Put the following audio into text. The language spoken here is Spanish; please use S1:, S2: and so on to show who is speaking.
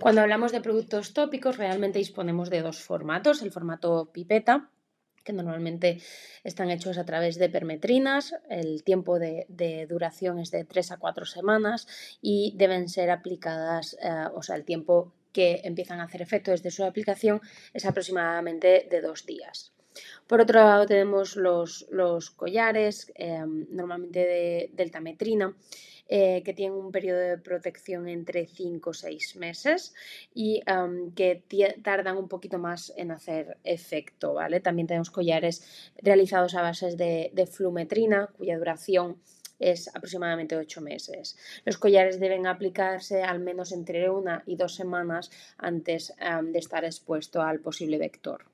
S1: Cuando hablamos de productos tópicos, realmente disponemos de dos formatos, el formato pipeta, que normalmente están hechos a través de permetrinas, el tiempo de, duración es de 3 a 4 semanas y deben ser aplicadas, eh, o sea, el tiempo que empiezan a hacer efecto desde su aplicación es aproximadamente de dos días. Por otro lado tenemos los, collares, eh, normalmente de deltametrina, eh, que tienen un periodo de protección entre 5 o 6 meses y que tardan un poquito más en hacer efecto, ¿vale? También tenemos collares realizados a bases de, flumetrina, cuya duración es aproximadamente 8 meses. Los collares deben aplicarse al menos entre una y dos semanas antes de estar expuesto al posible vector.